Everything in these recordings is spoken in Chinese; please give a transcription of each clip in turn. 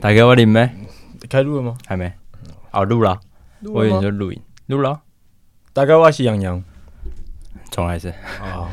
大家我连没？开录了吗？还没。哦，录了。我以为就录音，录了。大家我是杨洋，重来一次。啊。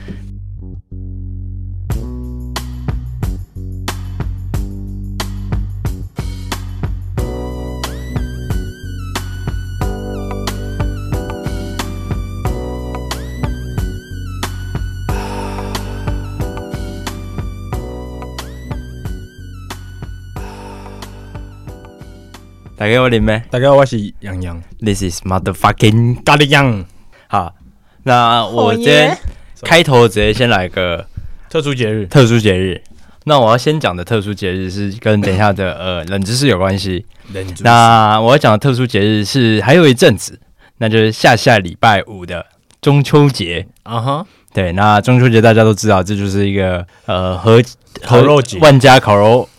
大家我林咩？大家我是洋洋，This is motherfucking 咖喱羊。好，那我今天开头直接先来个特殊节日。特殊节日，那我要先讲的特殊节日是跟等一下的 呃冷知识有关系。冷知识。那我要讲的特殊节日是还有一阵子，那就是下下礼拜五的中秋节。啊哈，对，那中秋节大家都知道，这就是一个呃和烤肉节，万家烤肉。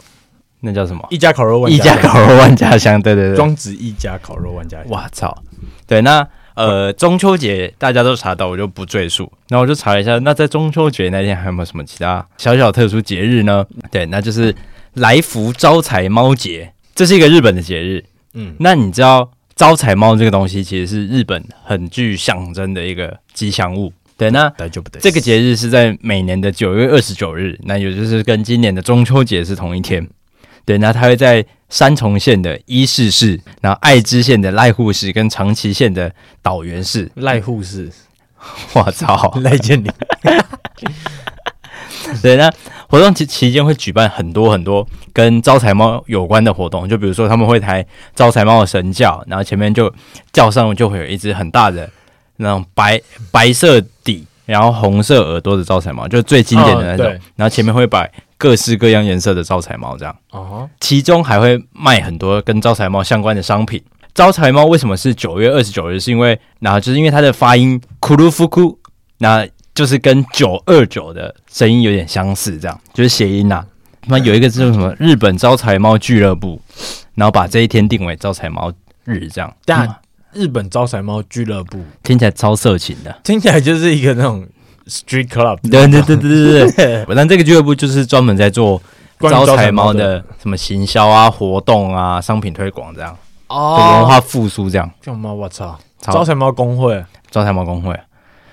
那叫什么？一家烤肉万一家烤肉万家香，对对对，庄子一家烤肉万家香。我操！对，那呃中秋节大家都查到，我就不赘述。那我就查了一下，那在中秋节那天还有没有什么其他小小特殊节日呢？对，那就是来福招财猫节，这是一个日本的节日。嗯，那你知道招财猫这个东西其实是日本很具象征的一个吉祥物。对，那这个节日是在每年的九月二十九日，那也就是跟今年的中秋节是同一天。对，那他会在三重县的伊势市，然后爱知县的濑户市跟长崎县的岛原市。濑户市，我操，来见你。对，那活动期期间会举办很多很多跟招财猫有关的活动，就比如说他们会抬招财猫的神轿，然后前面就轿上就会有一只很大的那种白白色底，然后红色耳朵的招财猫，就是最经典的那种。哦、然后前面会摆。各式各样颜色的招财猫，这样哦，其中还会卖很多跟招财猫相关的商品。招财猫为什么是九月二十九日？是因为，然后就是因为它的发音“库鲁夫库”，那就是跟九二九的声音有点相似，这样就是谐音呐、啊。那有一个叫什么？日本招财猫俱乐部，然后把这一天定为招财猫日，这样。但日本招财猫俱乐部。听起来超色情的，听起来就是一个那种。Street Club，对对对对对对，但这个俱乐部就是专门在做招财猫的。什么行销啊、活动啊、商品推广这样，哦，文化复苏这样。叫猫，我操！招财猫公会，招财猫公会。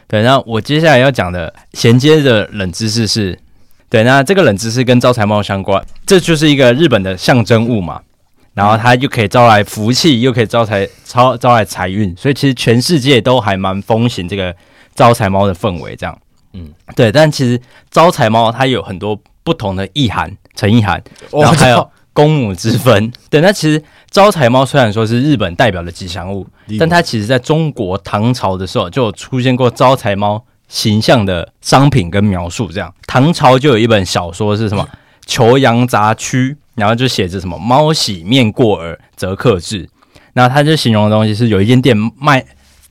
对，那我接下来要讲的衔接的冷知识是，对，那这个冷知识跟招财猫相关，这就是一个日本的象征物嘛，然后它又可以招来福气，又可以招财招招来财运，所以其实全世界都还蛮风行这个招财猫的氛围这样。嗯，对，但其实招财猫它有很多不同的意涵、成意涵，然后还有公母之分。对，那其实招财猫虽然说是日本代表的吉祥物，但它其实在中国唐朝的时候就有出现过招财猫形象的商品跟描述。这样，唐朝就有一本小说是什么《酉阳杂区》，然后就写着什么“猫洗面过耳，则克制”。那他就形容的东西是有一间店卖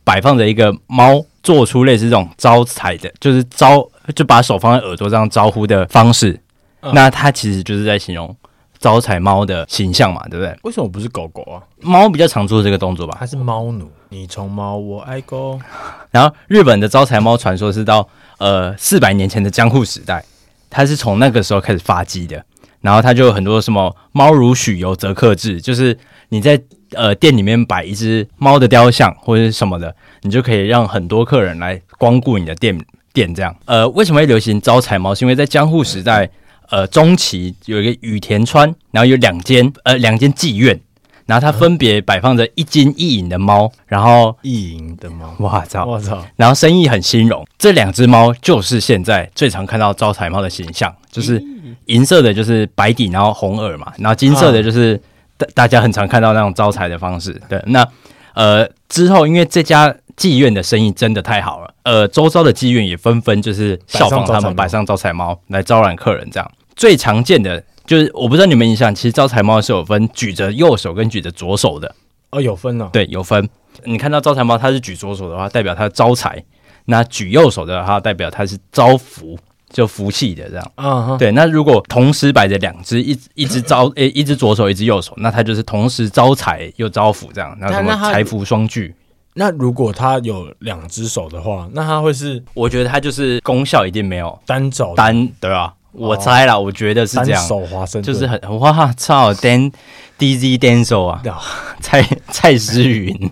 摆放着一个猫。做出类似这种招财的，就是招，就把手放在耳朵上招呼的方式，嗯、那他其实就是在形容招财猫的形象嘛，对不对？为什么不是狗狗啊？猫比较常做这个动作吧？它是猫奴，你宠猫，我爱狗。然后日本的招财猫传说是到呃四百年前的江户时代，它是从那个时候开始发迹的。然后它就有很多什么猫如许由则克制，就是你在呃店里面摆一只猫的雕像或者是什么的。你就可以让很多客人来光顾你的店店，这样。呃，为什么会流行招财猫？是因为在江户时代，呃，中期有一个羽田川，然后有两间呃两间妓院，然后它分别摆放着一金一银的猫，然后一银的猫，我操，我操，然后生意很兴隆。这两只猫就是现在最常看到招财猫的形象，就是银色的，就是白底，然后红耳嘛，然后金色的，就是大大家很常看到那种招财的方式。对，那呃之后因为这家。妓院的生意真的太好了，呃，周遭的妓院也纷纷就是效仿他们摆上招财猫来招揽客人。这样最常见的就是，我不知道你们印象，其实招财猫是有分举着右手跟举着左手的哦，有分哦，对，有分。你看到招财猫，它是举左手的话，代表它招财；那举右手的话，代表它是招福，就福气的这样。嗯哼，对。那如果同时摆着两只，一一只招诶，一只左手，一只右手，那它就是同时招财又招福这样，那什么财福双聚。那如果他有两只手的话，那他会是？我觉得他就是功效一定没有单手单，对吧？我猜啦，我觉得是这样。手华盛就是很哇操，Dan DZ Denso 啊，蔡蔡诗芸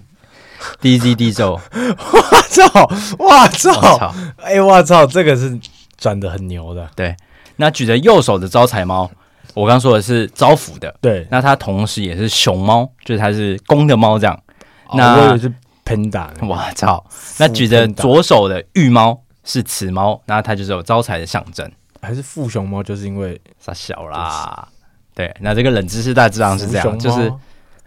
，DZ Denso，我操，哇操，哎，哇操，这个是转的很牛的。对，那举着右手的招财猫，我刚说的是招福的，对，那它同时也是熊猫，就是它是公的猫这样。那我以为是 Panda，我 操，那举着左手的玉猫是雌猫，那它就是有招财的象征。还是富熊猫，就是因为它小啦。对，那这个冷知识大致上是这样，就是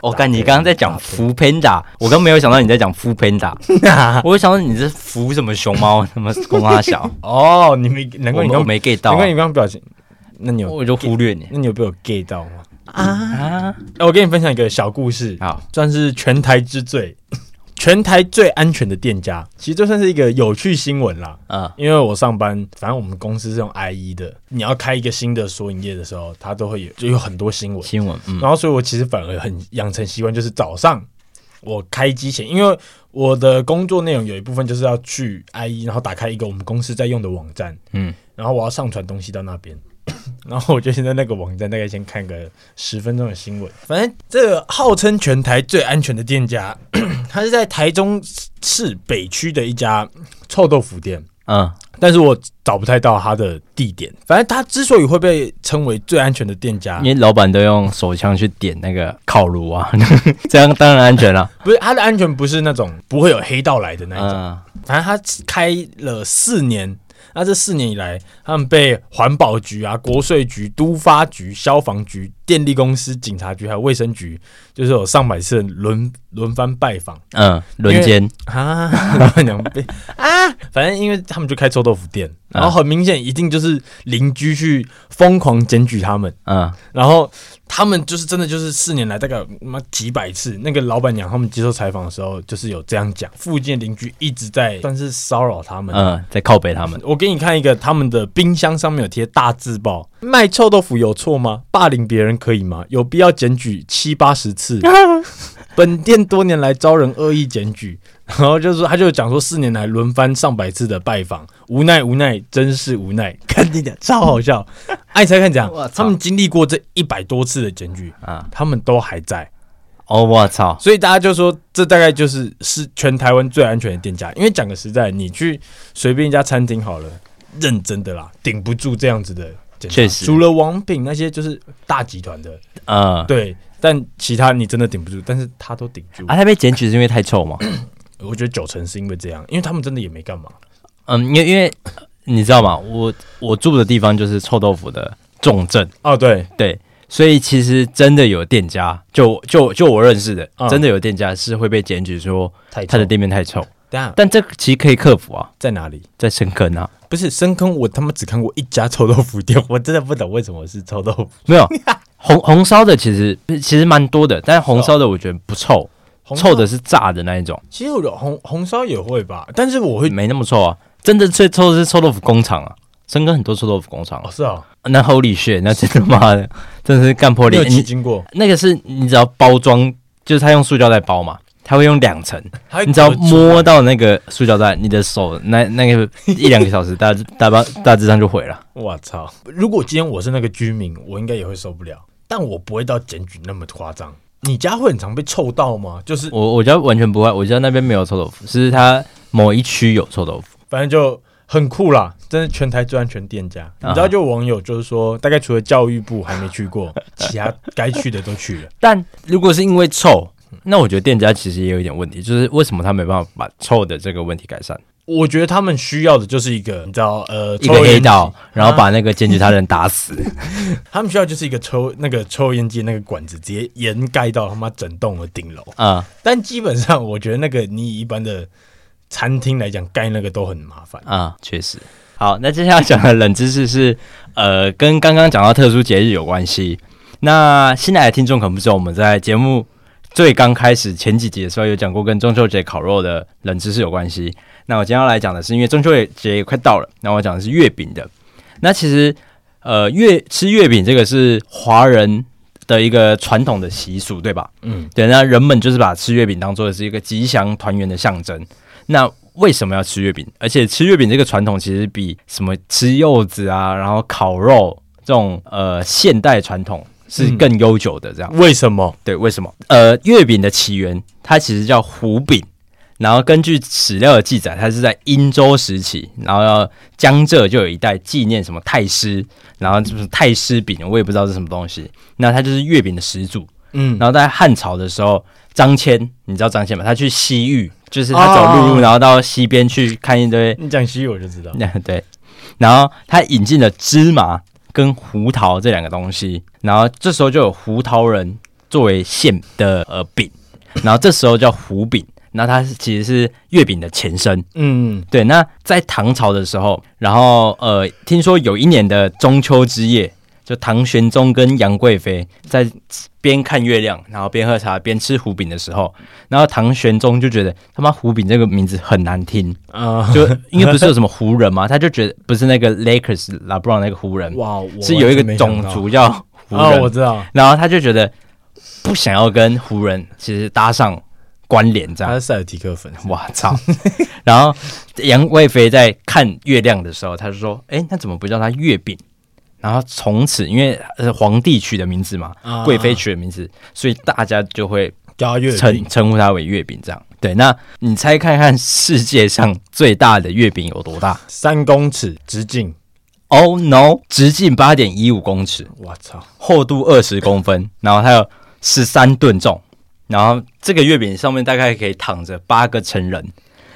我看你刚刚在讲福 Panda，我刚没有想到你在讲福 Panda，我就想到你是福什么熊猫，什么公阿小 哦，你没难怪你刚没 get 到，难怪你刚刚表情，那你有我就忽略你，那你有被我 get 到吗？啊，我跟你分享一个小故事，好，算是全台之最。全台最安全的店家，其实就算是一个有趣新闻啦。嗯，因为我上班，反正我们公司是用 IE 的，你要开一个新的索引页的时候，它都会有，就有很多新闻。新闻，嗯。然后，所以我其实反而很养成习惯，就是早上我开机前，因为我的工作内容有一部分就是要去 IE，然后打开一个我们公司在用的网站，嗯，然后我要上传东西到那边。然后我就先在那个网站大概先看个十分钟的新闻。反正这个号称全台最安全的店家，它是在台中市北区的一家臭豆腐店。嗯，但是我找不太到它的地点。反正它之所以会被称为最安全的店家，因为老板都用手枪去点那个烤炉啊，这样当然安全了。不是，它的安全不是那种不会有黑道来的那种。嗯，反正它开了四年。那这四年以来，他们被环保局啊、国税局、都发局、消防局、电力公司、警察局还有卫生局，就是有上百次轮轮番拜访，嗯，轮奸啊，老板娘被啊，反正因为他们就开臭豆腐店，然后很明显一定就是邻居去疯狂检举他们，嗯，然后。他们就是真的，就是四年来大概妈几百次，那个老板娘他们接受采访的时候，就是有这样讲，附近邻居一直在算是骚扰他们，嗯，在靠北他们。我给你看一个，他们的冰箱上面有贴大字报：卖臭豆腐有错吗？霸凌别人可以吗？有必要检举七八十次？本店多年来遭人恶意检举。然后就是，他就讲说，四年来轮番上百次的拜访，无奈无奈，真是无奈。看你的超好笑，爱 猜看讲，他们经历过这一百多次的检举啊，他们都还在。哦，我操！所以大家就说，这大概就是是全台湾最安全的店家。因为讲个实在，你去随便一家餐厅好了，认真的啦，顶不住这样子的。确实，除了王品那些就是大集团的，嗯，对。但其他你真的顶不住，但是他都顶住。啊，他被检举是因为太臭吗？我觉得九成是因为这样，因为他们真的也没干嘛。嗯，因为因为你知道吗？我我住的地方就是臭豆腐的重镇哦。对对，所以其实真的有店家，就就就我认识的，嗯、真的有店家是会被检举说他的店面太臭。太臭。但这其实可以克服啊，在哪里？在深坑啊？不是深坑，我他妈只看过一家臭豆腐店，我真的不懂为什么是臭豆腐。没有 红红烧的，其实其实蛮多的，但是红烧的我觉得不臭。臭的是炸的那一种，其实我红红烧也会吧，但是我会没那么臭啊。真的最臭的是臭豆腐工厂啊，深哥很多臭豆腐工厂。哦，是啊，那 Holy shit，那真的妈的，真的是干破脸。你经过那个是你只要包装，就是他用塑胶袋包嘛，他会用两层，你只要摸到那个塑胶袋，你的手那那个一两个小时大大大大致上就毁了。我操！如果今天我是那个居民，我应该也会受不了，但我不会到检举那么夸张。你家会很常被臭到吗？就是我我家完全不会，我家那边没有臭豆腐，是它某一区有臭豆腐，反正就很酷啦，真的全台最安全店家。你知道，就网友就是说，大概除了教育部还没去过，其他该去的都去了。但如果是因为臭，那我觉得店家其实也有一点问题，就是为什么他没办法把臭的这个问题改善？我觉得他们需要的就是一个，你知道，呃，一个黑道，然后把那个检举他人打死。他们需要就是一个抽那个抽烟机那个管子，直接掩盖到他妈整栋的顶楼啊！但基本上，我觉得那个你以一般的餐厅来讲，盖那个都很麻烦啊。确实。好，那接下来讲的冷知识是，呃，跟刚刚讲到特殊节日有关系。那新来的听众可能不知道，我们在节目最刚开始前几集的时候有讲过跟中秋节烤肉的冷知识有关系。那我今天要来讲的是，因为中秋节也快到了，那我讲的是月饼的。那其实，呃，月吃月饼这个是华人的一个传统的习俗，对吧？嗯，对。那人们就是把吃月饼当做是一个吉祥团圆的象征。那为什么要吃月饼？而且吃月饼这个传统其实比什么吃柚子啊，然后烤肉这种呃现代传统是更悠久的。这样、嗯、为什么？对，为什么？呃，月饼的起源它其实叫胡饼，然后根据史料的记载，它是在殷周时期，然后要江浙就有一带纪念什么太师，然后就是太师饼，我也不知道是什么东西。那它就是月饼的始祖。嗯，然后在汉朝的时候，张骞，你知道张骞吗？他去西域。就是他走陆路，然后到西边去看一堆。你讲西域我就知道。对，然后他引进了芝麻跟胡桃这两个东西，然后这时候就有胡桃仁作为馅的呃饼，然后这时候叫胡饼，那它其实是月饼的前身。嗯，对。那在唐朝的时候，然后呃，听说有一年的中秋之夜。就唐玄宗跟杨贵妃在边看月亮，然后边喝茶边吃胡饼的时候，然后唐玄宗就觉得他妈胡饼这个名字很难听。啊，就因为不是有什么湖人嘛，他就觉得不是那个 Lakers LeBron 那个湖人，哇，是有一个种族叫湖人，我知道，然后他就觉得不想要跟湖人其实搭上关联，这样。他是塞尔提克粉，我操！然后杨贵妃在看月亮的时候，他就说：“哎，那怎么不叫他月饼？”然后从此，因为是皇帝取的名字嘛，贵妃取的名字，所以大家就会叫月称称呼它为月饼。这样对，那你猜看看世界上最大的月饼有多大？三公尺直径？Oh no，直径八点一五公尺。我操，厚度二十公分，然后它有十三吨重，然后这个月饼上面大概可以躺着八个成人。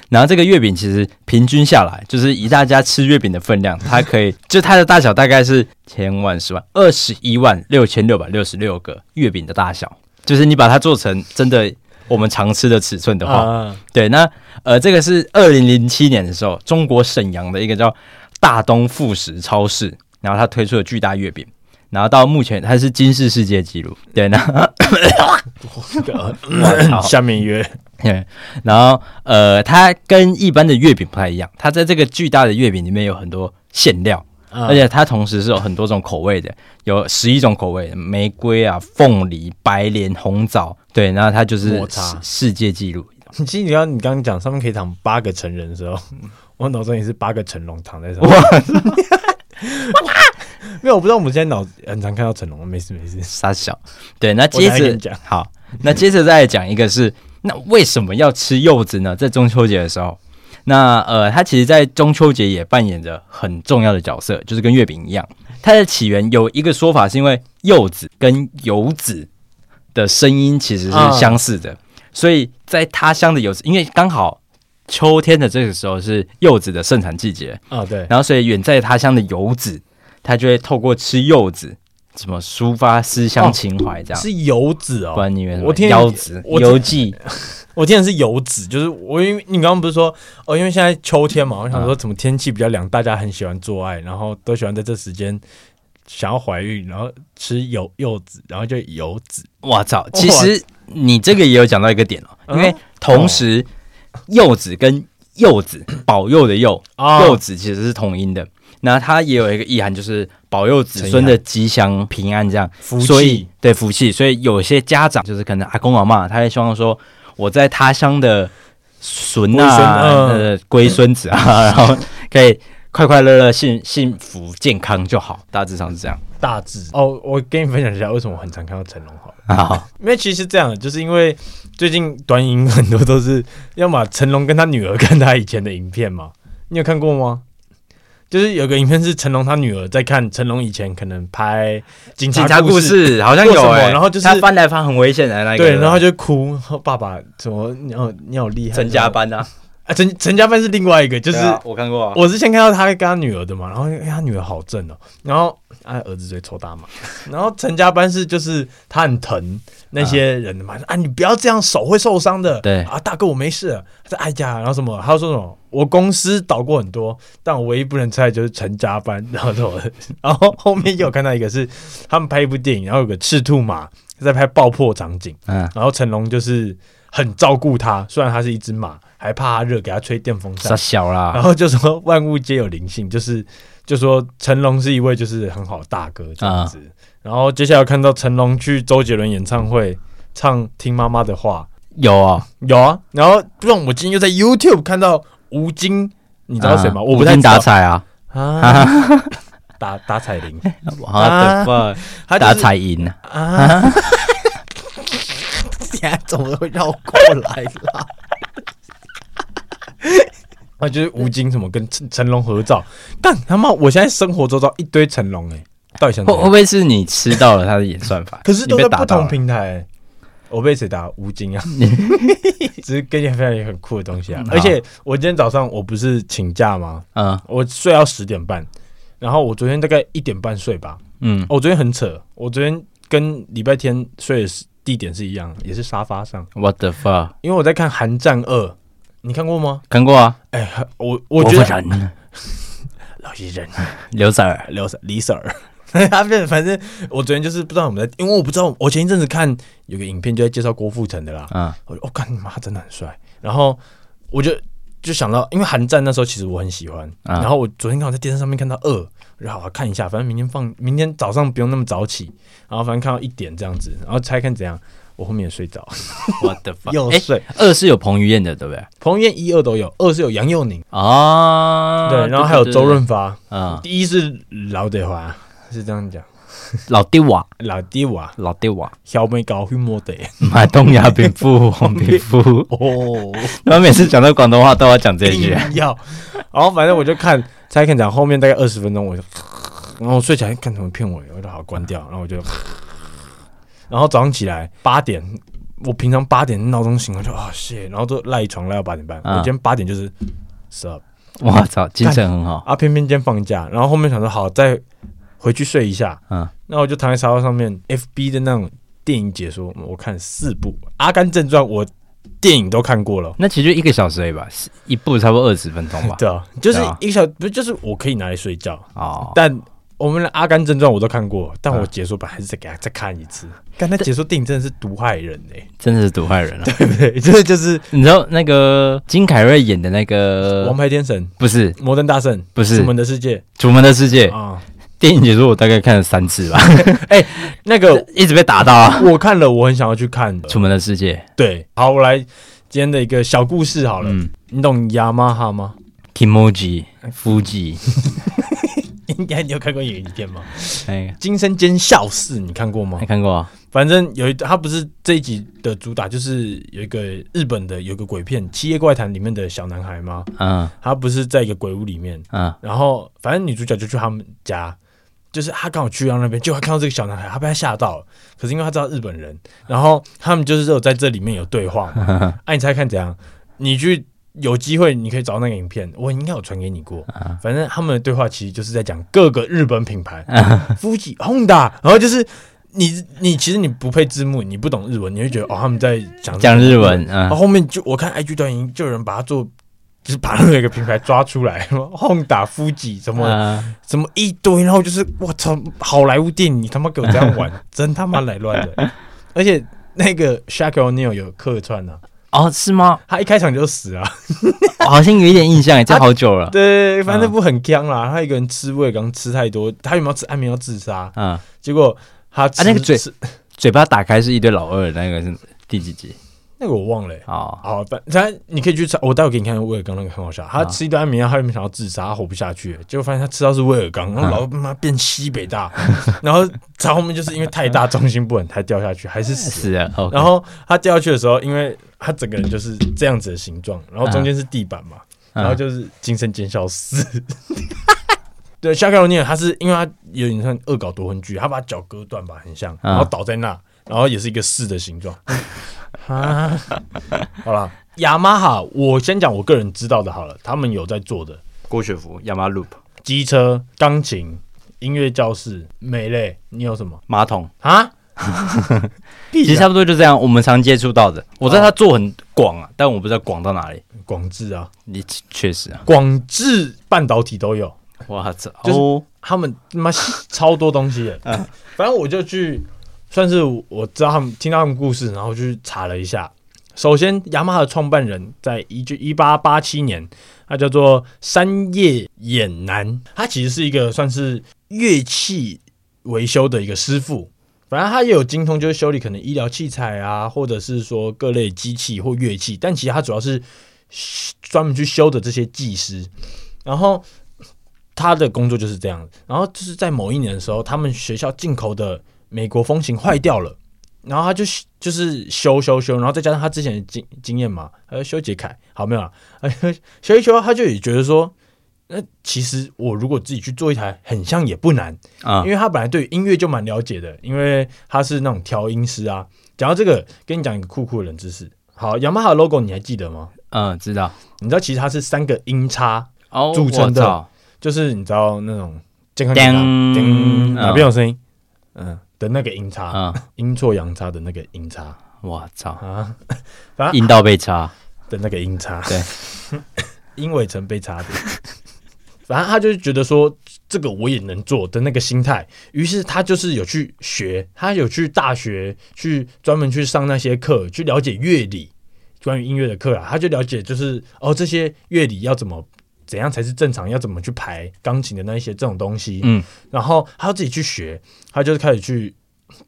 然后这个月饼其实平均下来，就是以大家吃月饼的分量，它可以就它的大小大概是千万十万二十一万六千六百六十六个月饼的大小，就是你把它做成真的我们常吃的尺寸的话，啊、对，那呃这个是二零零七年的时候，中国沈阳的一个叫大东副食超市，然后它推出了巨大月饼。然后到目前，它是金氏世界纪录。对，然后 下面约，然后呃，它跟一般的月饼不太一样，它在这个巨大的月饼里面有很多馅料，嗯、而且它同时是有很多种口味的，有十一种口味，玫瑰啊、凤梨、白莲、红枣。对，然后它就是世界纪录。你记得你刚刚讲上面可以躺八个成人的时候，我脑中也是八个成龙躺在上面。哇没有，我不知道我们现在脑很常看到成龙，没事没事，傻笑。对，那接着讲好，那接着再讲一个是，那为什么要吃柚子呢？在中秋节的时候，那呃，它其实，在中秋节也扮演着很重要的角色，就是跟月饼一样。它的起源有一个说法，是因为柚子跟游子的声音其实是相似的，所以在他乡的柚子，因为刚好秋天的这个时候是柚子的盛产季节啊，对，然后所以远在他乡的游子。他就会透过吃柚子，怎么抒发思乡情怀？这样、哦、是游子哦，关你我听柚子，游记，我听的 是游子，就是我因为你刚刚不是说哦，因为现在秋天嘛，我想说怎么天气比较凉，大家很喜欢做爱，然后都喜欢在这时间想要怀孕，然后吃柚柚子，然后就柚子。我操，其实你这个也有讲到一个点哦，因为同时柚子跟柚子保佑的柚，柚子其实是同音的。那它也有一个意涵，就是保佑子孙的吉祥平安，这样福气，所以对福气。所以有些家长就是可能阿公阿嬷，他也希望说我在他乡的孙啊、呃龟孙子啊，然后可以快快乐乐、幸幸福健康就好。大致上是这样。大致哦，我跟你分享一下为什么我很常看到成龙好了啊，因为其实这样，就是因为最近短影很多都是要么成龙跟他女儿看他以前的影片嘛，你有看过吗？就是有个影片是成龙他女儿在看成龙以前可能拍警察，警察故事，好像有然后就是他翻来翻很危险的那个，对，然后就哭，爸爸怎么你好你好厉害，成家班啊，啊陈陈家班是另外一个，就是、啊、我看过、啊，我之前看到他跟他女儿的嘛，然后他女儿好正哦、喔，然后他儿子最抽大麻，然后陈家班是就是他很疼。那些人的嘛，啊，你不要这样，手会受伤的。对啊，大哥，我没事。他在哀家，然后什么？他说什么？我公司倒过很多，但我唯一不能猜就是陈家班。然后什么？然后后面又有看到一个是他们拍一部电影，然后有个赤兔马在拍爆破场景。嗯，然后成龙就是很照顾他，虽然他是一只马，还怕他热，给他吹电风扇。小啦。然后就说万物皆有灵性，就是就说成龙是一位就是很好的大哥这样子。嗯然后接下来看到成龙去周杰伦演唱会唱《听妈妈的话》，有啊有啊。然后不知道我今天又在 YouTube 看到吴京，你知道谁吗？啊、我不太打彩啊啊，打打彩铃，啊，打彩银啊。现在怎么会绕过来啦？啊，就是吴京什么跟成成龙合照，但他妈，我现在生活周遭一堆成龙哎，到底想会会不会是你吃到了他的演算法？可是都在不同平台、欸，我被谁打？吴京啊，只是跟你分享一个很酷的东西啊！而且我今天早上我不是请假吗？嗯，我睡到十点半，然后我昨天大概一点半睡吧。嗯，我昨天很扯，我昨天跟礼拜天睡的地点是一样，也是沙发上。What the fuck？因为我在看《寒战二》。你看过吗？看过啊！哎、欸，我我觉得 老实人，刘 Sir，刘 Sir，李 Sir，他反正我昨天就是不知道我们在，因为我不知道，我前一阵子看有个影片就在介绍郭富城的啦。嗯，我我干你妈，真的很帅。然后我就就想到，因为寒战那时候其实我很喜欢。嗯、然后我昨天刚好在电视上面看到二，然后好好看一下，反正明天放，明天早上不用那么早起。然后反正看到一点这样子，然后猜看怎样。我后面也睡着，我的妈！又睡。二是有彭于晏的，对不对？彭于晏一二都有，二是有杨佑宁啊，对，然后还有周润发啊。第一是老德华，是这样讲，老爹娃，老爹娃，老爹娃，小妹搞会摸的，买东亚病夫，黄皮肤哦。然后每次讲到广东话都要讲这一句，要。然后反正我就看，猜看讲后面大概二十分钟，我就，然后睡起来看什么片尾，我就好关掉，然后我就。然后早上起来八点，我平常八点闹钟醒，了就啊谢，然后就赖床赖到八点半。我今天八点就是，stop，我操，精神很好啊！偏偏今天放假，然后后面想说好再回去睡一下，嗯，那我就躺在沙发上面，FB 的那种电影解说，我看四部《阿甘正传》，我电影都看过了。那其实就一个小时而已吧，一部差不多二十分钟吧。对啊，就是一个小时，不就是我可以拿来睡觉啊？但我们的《阿甘正传》我都看过，但我解说版还是再给他再看一次。刚才解说电影真的是毒害人哎，真的是毒害人啊，对 不对？这就是你知道那个金凯瑞演的那个《王牌天神》不是《摩登大圣》，不是《楚门的世界》，《楚门的世界》啊，电影解说我大概看了三次吧。哎，那个 一直被打到啊！我看了，我很想要去看《楚门的世界》。对，好，我来今天的一个小故事好了。嗯，你懂雅马哈吗？Kimoji Fuji。应该你有看过影片吗？哎，惊声尖笑四，你看过吗？没看过啊。反正有一，他不是这一集的主打，就是有一个日本的有一个鬼片《七夜怪谈》里面的小男孩吗？嗯，他不是在一个鬼屋里面，嗯，然后反正女主角就去他们家，就是他刚好去到那边，就会看到这个小男孩，他被他吓到了。可是因为他知道日本人，然后他们就是有在这里面有对话嘛。哎、啊，你猜看怎样？你去。有机会你可以找那个影片，我应该有传给你过。反正他们的对话其实就是在讲各个日本品牌，富士、Honda，然后就是你你其实你不配字幕，你不懂日文，你会觉得哦他们在讲讲日文。然后后面就我看 IG 短影就有人把它做，就是把那个品牌抓出来，Honda、富士什么什么一堆，然后就是我操，好莱坞电影你他妈给我这样玩，真他妈来乱的。而且那个 Shaquille O'Neal 有客串呢。哦，是吗？他一开场就死了，好像有一点印象，这好久了。对，反正那部很僵啦。他一个人吃威尔刚吃太多，他有没有吃安眠药自杀？嗯，结果他啊，那个嘴嘴巴打开是一堆老二，那个是第几集？那个我忘了。哦，好，反正你可以去查，我待会给你看威尔刚那个很好笑。他吃一段安眠药，他有没有想要自杀？他活不下去，结果发现他吃到是威尔刚，然后老他妈变西北大，然后在后面就是因为太大重心不稳，他掉下去还是死了。然后他掉下去的时候，因为他整个人就是这样子的形状，然后中间是地板嘛，然后就是惊声尖笑四。对，夏克罗尼尔他是因为他有点像恶搞夺魂剧，他把脚割断吧，很像，然后倒在那，然后也是一个四的形状。啊，好了，雅马哈，我先讲我个人知道的，好了，他们有在做的郭雪芙、雅马 Loop、机车、钢琴、音乐教室、美类，你有什么？马桶啊？其实差不多就这样，我们常接触到的。我知道他做很广啊，但我不知道广到哪里。广智啊，你确实啊，广智半导体都有。哇操，就是他们他妈超多东西。的，反正我就去，算是我知道他们听到他们故事，然后去查了一下。首先，雅马哈的创办人在一九一八八七年，他叫做山叶衍男，他其实是一个算是乐器维修的一个师傅。反正他也有精通，就是修理可能医疗器材啊，或者是说各类机器或乐器。但其实他主要是专门去修的这些技师，然后他的工作就是这样。然后就是在某一年的时候，他们学校进口的美国风琴坏掉了，然后他就就是修修修，然后再加上他之前的经经验嘛，还有修杰楷，好没有了，修一修，他就也觉得说，那其实我如果自己去做一台很像也不难啊，因为他本来对音乐就蛮了解的，因为他是那种调音师啊。讲到这个，跟你讲一个酷酷的冷知识。好，雅马哈 logo 你还记得吗？嗯，知道。你知道其实它是三个音叉组成的，哦、就是你知道那种健康健康，叮，哪边有声音？嗯的那个音差，嗯，阴错阳差的那个音差。我操啊！反正阴道被插的那个音差，对，音尾层被插的。反正他就是觉得说这个我也能做的那个心态，于是他就是有去学，他有去大学去专门去上那些课，去了解乐理，关于音乐的课啊，他就了解就是哦这些乐理要怎么怎样才是正常，要怎么去排钢琴的那一些这种东西，嗯，然后他要自己去学，他就是开始去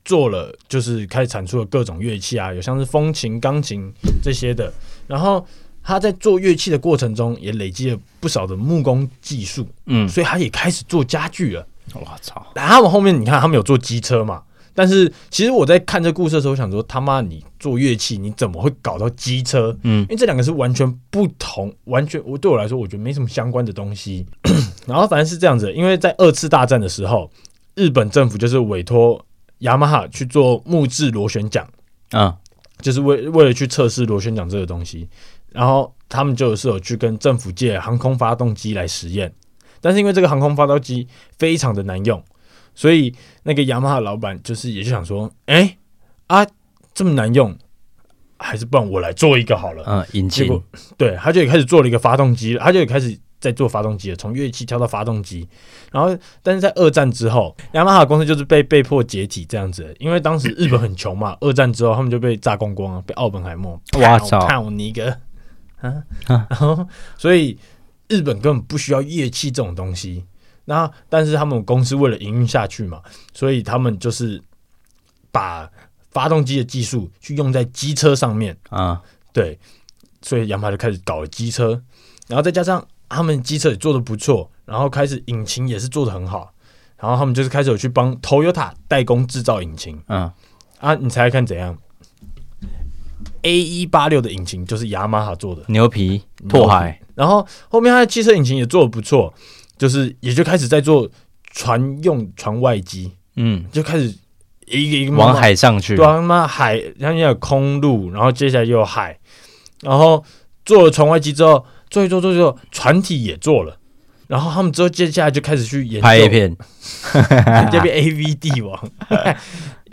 做了，就是开始产出了各种乐器啊，有像是风琴、钢琴这些的，然后。他在做乐器的过程中，也累积了不少的木工技术，嗯，所以他也开始做家具了。我操！然后他们后面你看，他们有做机车嘛？但是其实我在看这故事的时候，我想说他妈，你做乐器你怎么会搞到机车？嗯，因为这两个是完全不同，完全我对我来说，我觉得没什么相关的东西。然后反正是这样子，因为在二次大战的时候，日本政府就是委托雅马哈去做木质螺旋桨，啊，就是为为了去测试螺旋桨这个东西。然后他们就是有去跟政府借航空发动机来实验，但是因为这个航空发动机非常的难用，所以那个雅马哈老板就是也就想说，哎啊这么难用，还是不然我来做一个好了。嗯，引擎。对，他就也开始做了一个发动机，他就也开始在做发动机了，从乐器跳到发动机。然后，但是在二战之后，雅马哈公司就是被被迫解体这样子，因为当时日本很穷嘛。二战之后，他们就被炸光光了，被奥本海默。哇操！看你一个。啊，然后所以日本根本不需要乐器这种东西。那但是他们公司为了营运下去嘛，所以他们就是把发动机的技术去用在机车上面啊。对，所以雅马哈就开始搞了机车，然后再加上他们机车也做的不错，然后开始引擎也是做的很好，然后他们就是开始有去帮 Toyota 代工制造引擎。嗯，啊，你猜猜看怎样？A 一八六的引擎就是雅马哈做的，牛皮拓海，然后后面他的汽车引擎也做的不错，就是也就开始在做船用船外机，嗯，就开始一个一个往海上去，对啊，妈海，然后有空路，然后接下来又有海，然后做了船外机之后，做一做做做，船体也做了，然后他们之后接下来就开始去研究。拍一片，这边 A V 帝王。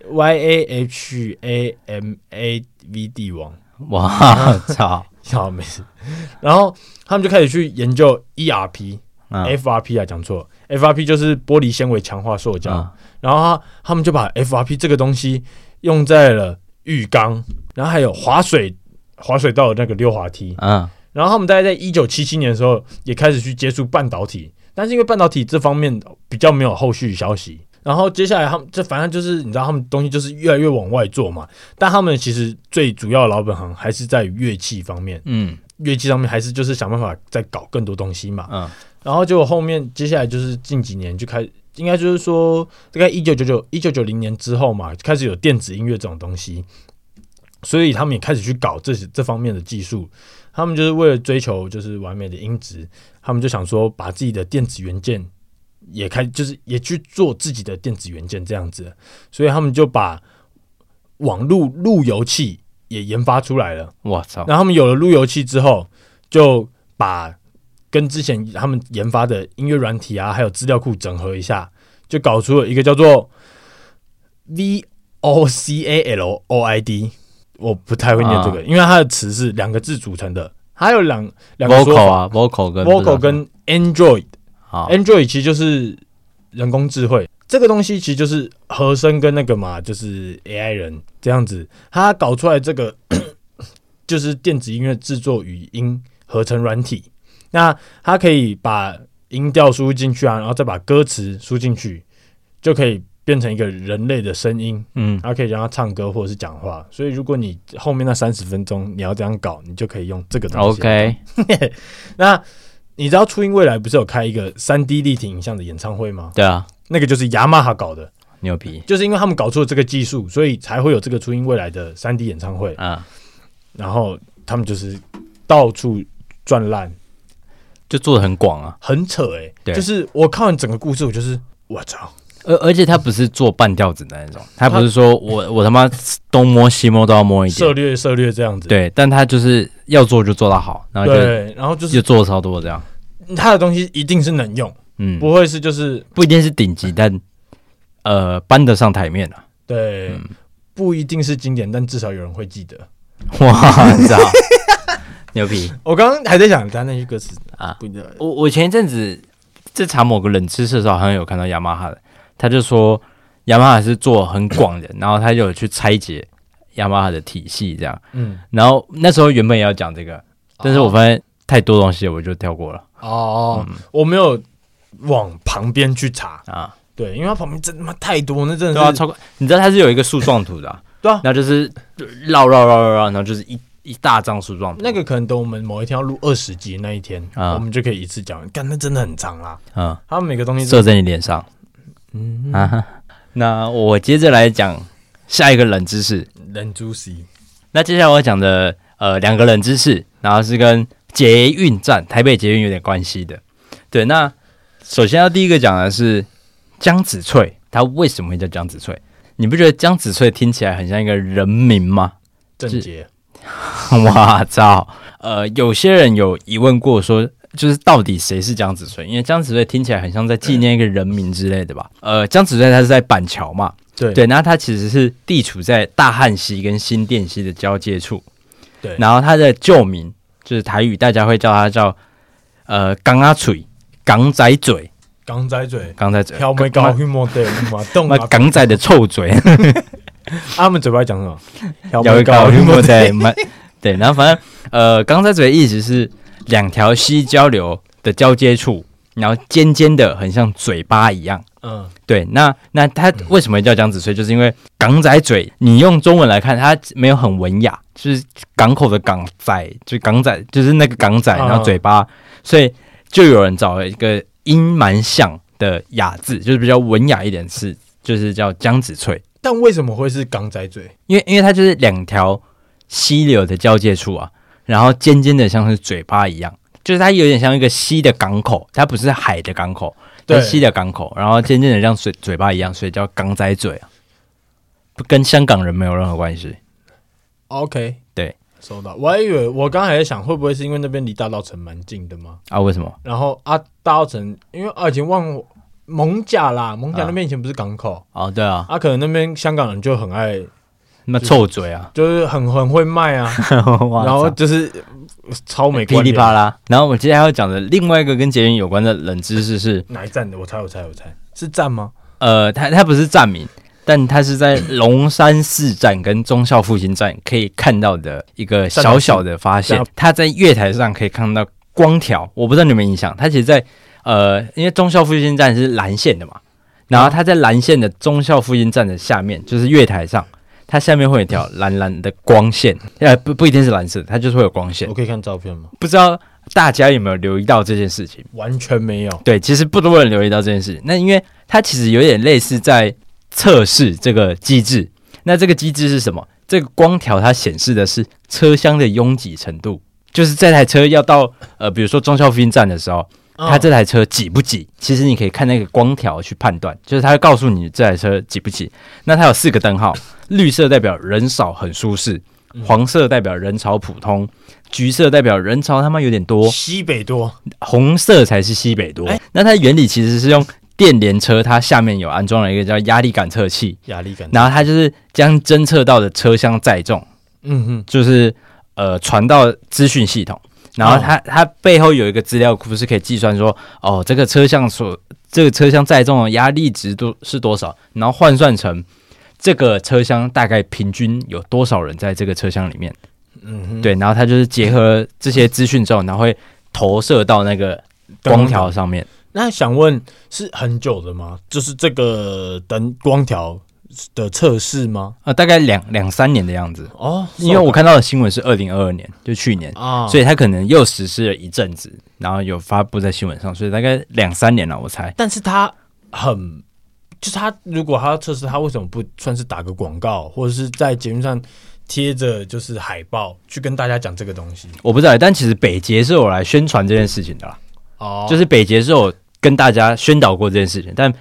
Y A H A M A V 帝王，哇操！好没事。然后他们就开始去研究 E R P、嗯、F R P 啊，讲错，F R P 就是玻璃纤维强化塑胶。嗯、然后他他们就把 F R P 这个东西用在了浴缸，然后还有滑水滑水道的那个溜滑梯。嗯，然后他们大概在一九七七年的时候也开始去接触半导体，但是因为半导体这方面比较没有后续消息。然后接下来他们这反正就是你知道他们东西就是越来越往外做嘛，但他们其实最主要的老本行还是在于乐器方面，嗯，乐器上面还是就是想办法再搞更多东西嘛，嗯，然后结果后面接下来就是近几年就开始，应该就是说大概一九九九一九九零年之后嘛，开始有电子音乐这种东西，所以他们也开始去搞这些这方面的技术，他们就是为了追求就是完美的音质，他们就想说把自己的电子元件。也开就是也去做自己的电子元件这样子，所以他们就把网路路由器也研发出来了。我操！然后他们有了路由器之后，就把跟之前他们研发的音乐软体啊，还有资料库整合一下，就搞出了一个叫做 V O C A L O I D。我不太会念这个，因为它的词是两个字组成的，还有两两个 vocal 啊，vocal 跟 vocal 跟 Android。好，Android 其实就是人工智慧，这个东西其实就是和声跟那个嘛，就是 AI 人这样子，他搞出来这个 就是电子音乐制作语音合成软体，那它可以把音调输入进去啊，然后再把歌词输进去，就可以变成一个人类的声音，嗯，它可以让它唱歌或者是讲话。所以如果你后面那三十分钟你要这样搞，你就可以用这个东西。OK，那你知道初音未来不是有开一个三 D 立体影像的演唱会吗？对啊，那个就是雅马哈搞的，牛皮，就是因为他们搞出了这个技术，所以才会有这个初音未来的三 D 演唱会啊。然后他们就是到处转烂。就做的很广啊，很扯哎、欸，对，就是我看完整个故事，我就是我操，而而且他不是做半吊子的那种，他不是说我我他妈东摸西摸都要摸一点，涉略涉略这样子，对，但他就是要做就做到好，然后就对，然后就是就做的超多这样，他的东西一定是能用，嗯，不会是就是不一定是顶级，但呃搬得上台面啊，对，嗯、不一定是经典，但至少有人会记得，哇，你知道。牛逼！我刚刚还在想他那些歌词啊，我我前一阵子在查某个冷知识的时候，好像有看到雅马哈的，他就说雅马哈是做很广的，然后他就有去拆解雅马哈的体系这样。嗯，然后那时候原本也要讲这个，但是我发现太多东西，我就跳过了。哦，嗯、我没有往旁边去查啊，对，因为它旁边真他妈太多，那真的是、啊、超过。你知道它是有一个树状图的、啊，对啊，然后就是绕绕绕绕绕，然后就是一。一大张树状，那个可能等我们某一天要录二十集那一天，啊、我们就可以一次讲。干，那真的很长啦。嗯，他们每个东西射在你脸上。嗯啊，那我接着来讲下一个冷知识。冷知识。那接下来我要讲的呃两个冷知识，然后是跟捷运站台北捷运有点关系的。对，那首先要第一个讲的是江子翠，他为什么会叫江子翠？你不觉得江子翠听起来很像一个人名吗？郑捷。我操！呃，有些人有疑问过，说就是到底谁是江子翠？因为江子翠听起来很像在纪念一个人名之类的吧？呃，江子翠他是在板桥嘛？对对，那他其实是地处在大汉溪跟新店溪的交界处。对，然后他的旧名就是台语，大家会叫他叫呃港阿嘴、港仔嘴、港仔嘴、港仔嘴，港仔的臭嘴。他们嘴巴讲什么？有一个对，对，然后反正呃，港仔嘴的意思是两条溪交流的交接处，然后尖尖的，很像嘴巴一样。嗯，对。那那它为什么叫江子翠？就是因为港仔嘴，你用中文来看，它没有很文雅，就是港口的港仔，就港仔，就是那个港仔，然后嘴巴，所以就有人找了一个音蛮像的雅字，就是比较文雅一点，是就是叫江子翠。但为什么会是港仔嘴？因为因为它就是两条溪流的交界处啊，然后尖尖的像是嘴巴一样，就是它有点像一个溪的港口，它不是海的港口，对，溪的港口，然后尖尖的像嘴嘴巴一样，所以叫港仔嘴啊，不跟香港人没有任何关系。OK，对，收到。我还以为我刚才在想，会不会是因为那边离大稻城蛮近的吗？啊，为什么？然后啊，大稻城，因为啊，已经忘了。艋舺啦，蒙甲那边以前不是港口哦，对啊，啊，可能那边香港人就很爱那臭嘴啊，就是很很会卖啊，然后就是超美，噼里啪啦。然后我接下来要讲的另外一个跟捷运有关的冷知识是哪一站的？我猜，我猜，我猜是站吗？呃，它它不是站名，但它是在龙山寺站跟忠孝复兴站可以看到的一个小小的发现。它在月台上可以看到光条，我不知道你有没有印象，它其实，在。呃，因为忠孝复兴站是蓝线的嘛，然后它在蓝线的忠孝复兴站的下面，就是月台上，它下面会有一条蓝蓝的光线，呃，不不一定是蓝色，它就是会有光线。我可以看照片吗？不知道大家有没有留意到这件事情？完全没有。对，其实不多人留意到这件事情。那因为它其实有点类似在测试这个机制。那这个机制是什么？这个光条它显示的是车厢的拥挤程度，就是这台车要到呃，比如说忠孝复兴站的时候。它这台车挤不挤？其实你可以看那个光条去判断，就是它会告诉你这台车挤不挤。那它有四个灯号，绿色代表人少很舒适，黄色代表人潮普通，橘色代表人潮他妈有点多，西北多，红色才是西北多。那它原理其实是用电联车，它下面有安装了一个叫压力感测器，压力感，然后它就是将侦测到的车厢载重，嗯哼，就是呃传到资讯系统。然后它它背后有一个资料库，是可以计算说，哦，这个车厢所这个车厢载重的压力值多是多少，然后换算成这个车厢大概平均有多少人在这个车厢里面，嗯哼，对，然后它就是结合这些资讯之后，然后会投射到那个光条上面。那想问是很久的吗？就是这个灯光条的测试吗？呃，大概两两三年的样子哦，因为我看到的新闻是二零二二年，就去年啊，所以他可能又实施了一阵子，然后有发布在新闻上，所以大概两三年了，我猜。但是他很，就是他如果他要测试，他为什么不算是打个广告，或者是在节目上贴着就是海报去跟大家讲这个东西？我不知道，但其实北捷是有来宣传这件事情的啦。哦，就是北捷是有跟大家宣导过这件事情，但。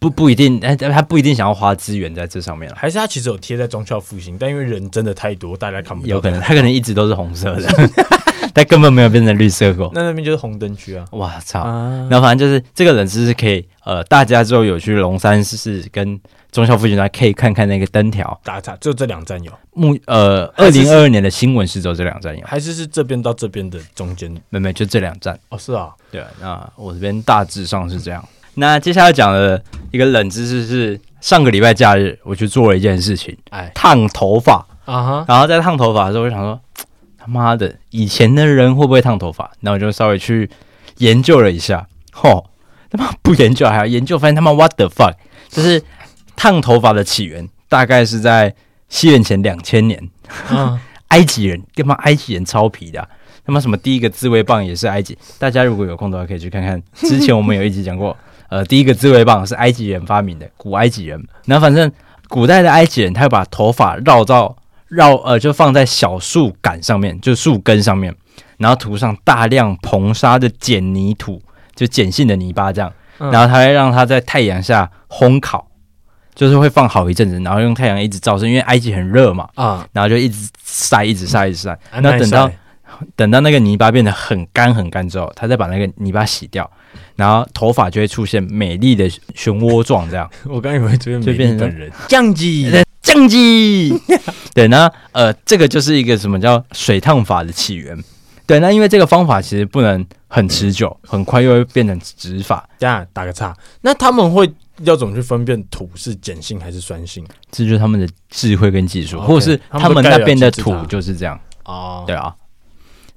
不不一定，哎，他不一定想要花资源在这上面了，还是他其实有贴在忠孝复兴，但因为人真的太多，大家看不到。有可能他可能一直都是红色的，但根本没有变成绿色过。那那边就是红灯区啊！哇操！啊、然后反正就是这个冷知识可以，呃，大家之后有去龙山寺跟忠孝复兴，可以看看那个灯条。打岔，就这两站有。目呃，二零二二年的新闻是只有这两站有，还是是这边到这边的中间？没没，就这两站。哦，是啊，对啊。那我这边大致上是这样。那接下来讲的一个冷知识是，上个礼拜假日我去做了一件事情，哎，烫头发啊哈。然后在烫头发的时候，我就想说，他妈的，以前的人会不会烫头发？那我就稍微去研究了一下，嚯，他妈不研究还要研究，发现他妈 what the fuck，就是烫头发的起源大概是在西元前两千年，嗯、埃及人，他妈埃及人超皮的、啊。他妈什么第一个自慰棒也是埃及，大家如果有空的话可以去看看，之前我们有一集讲过。呃，第一个自慰棒是埃及人发明的，古埃及人。然后反正古代的埃及人，他会把头发绕到绕呃，就放在小树杆上面，就树根上面，然后涂上大量硼砂的碱泥土，就碱性的泥巴这样。然后他会让它在太阳下烘烤，就是会放好一阵子，然后用太阳一直照射，因为埃及很热嘛啊，然后就一直晒，一直晒，一直晒。那等到等到那个泥巴变得很干很干之后，他再把那个泥巴洗掉。然后头发就会出现美丽的漩涡状，这样。我刚以为这边就变成人降级，降级。对，那呃，这个就是一个什么叫水烫法的起源。对，那因为这个方法其实不能很持久，很快又会变成直发。这样打个岔，那他们会要怎么去分辨土是碱性还是酸性？这就是他们的智慧跟技术，或者是他们那边的土就是这样哦？对啊。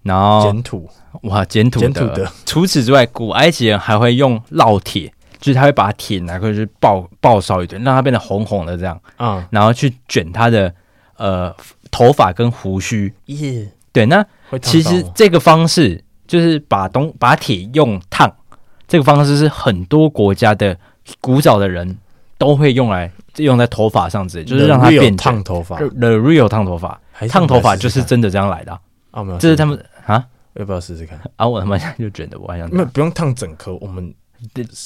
然后碱土，哇，碱土的。除此之外，古埃及人还会用烙铁，就是他会把铁拿过去爆爆烧一顿，让它变得红红的这样。嗯，然后去卷他的呃头发跟胡须。耶，对，那其实这个方式就是把东把铁用烫，这个方式是很多国家的古早的人都会用来用在头发上之类，就是让它变烫头发。The real 烫头发，烫头发就是真的这样来的。啊，没有，这是他们。啊，要不要试试看？啊，我他妈现在就卷的，我还想。那不用烫整颗，我们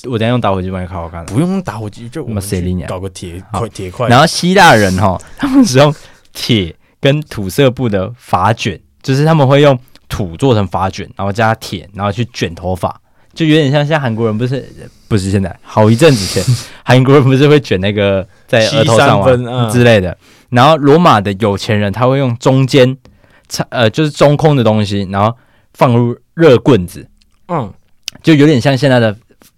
我等下用打火机帮你烤好看。不用打火机，就我们谁理你搞个铁块铁块。然后希腊人哈，他们使用铁跟土色布的发卷，就是他们会用土做成发卷，然后加铁，然后去卷头发，就有点像现在韩国人不是不是现在好一阵子前，韩国人不是会卷那个在额头上吗之类的。然后罗马的有钱人他会用中间。呃，就是中空的东西，然后放入热棍子，嗯，就有点像现在的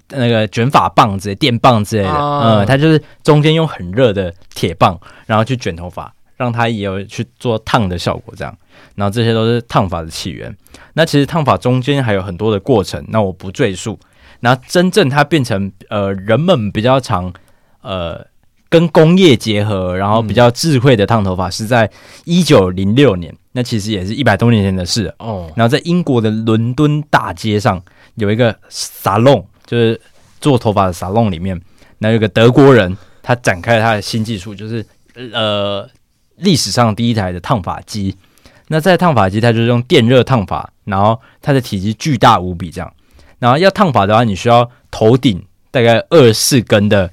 那个卷发棒之类、电棒之类的，嗯，它就是中间用很热的铁棒，然后去卷头发，让它也有去做烫的效果，这样。然后这些都是烫发的起源。那其实烫发中间还有很多的过程，那我不赘述。然后真正它变成呃人们比较常呃跟工业结合，然后比较智慧的烫头发，是在一九零六年。那其实也是一百多年前的事哦。然后在英国的伦敦大街上有一个沙龙，就是做头发的沙龙里面，那有一个德国人，他展开了他的新技术，就是呃历史上第一台的烫发机。那在烫发机，它就是用电热烫发，然后它的体积巨大无比，这样。然后要烫发的话，你需要头顶大概二十四根的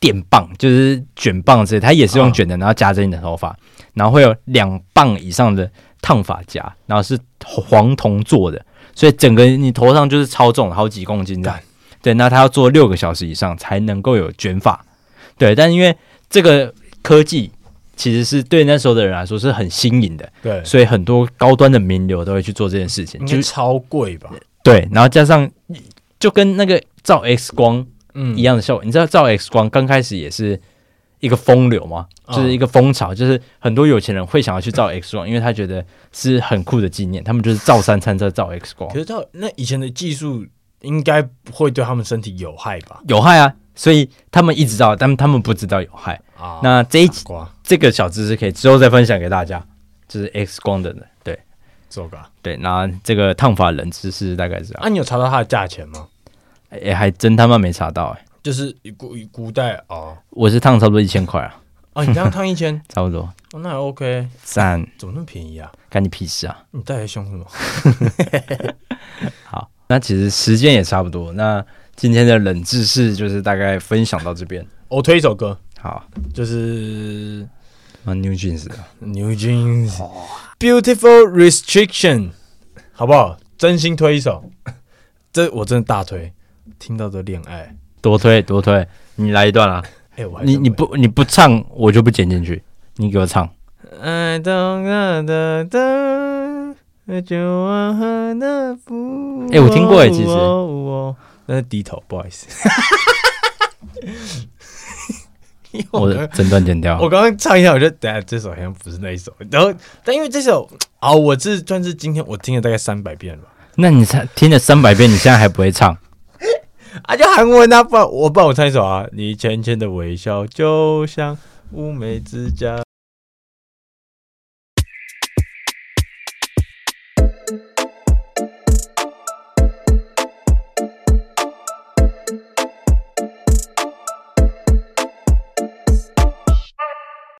电棒，就是卷棒之类，它也是用卷的，然后夹着你的头发。然后会有两磅以上的烫发夹，然后是黄铜做的，所以整个你头上就是超重，好几公斤这样。对，那他要做六个小时以上才能够有卷发。对，但因为这个科技其实是对那时候的人来说是很新颖的，对，所以很多高端的名流都会去做这件事情，就超贵吧？对，然后加上就跟那个照 X 光嗯一样的效果，嗯、你知道照 X 光刚开始也是。一个风流嘛，就是一个风潮，就是很多有钱人会想要去照 X 光，因为他觉得是很酷的纪念。他们就是照三餐再照 X 光。可是照那以前的技术应该会对他们身体有害吧？有害啊，所以他们一直照，但他们不知道有害啊。那这一集这个小知识可以之后再分享给大家，就是 X 光的，对，做个对。那这个烫发冷知识大概是啊，你有查到它的价钱吗？哎、欸，还真他妈没查到哎、欸，就是古古代哦，我是烫差不多一千块啊。哦，你这样烫一千，差不多。哦，那还 OK。三，怎么那么便宜啊？干你屁事啊！你带来凶什么？好，那其实时间也差不多。那今天的冷知识就是大概分享到这边。我推一首歌，好，就是啊，New Jeans 的 New Jeans，Beautiful Restriction，好不好？真心推一首，这我真的大推。听到的恋爱，多推多推，你来一段啊！欸、我你你不你不唱，我就不剪进去。你给我唱。I don't know the 哎，我听过哎，其实。那是低头，不好意思。我的整段剪掉。我刚刚唱一下，我觉得等下这首好像不是那一首。然后，但因为这首啊，我这算是今天我听了大概三百遍了。那你才听了三百遍，你现在还不会唱？啊，就韩文啊，不然我帮我唱一首啊。你浅浅的微笑，就像乌梅子酱。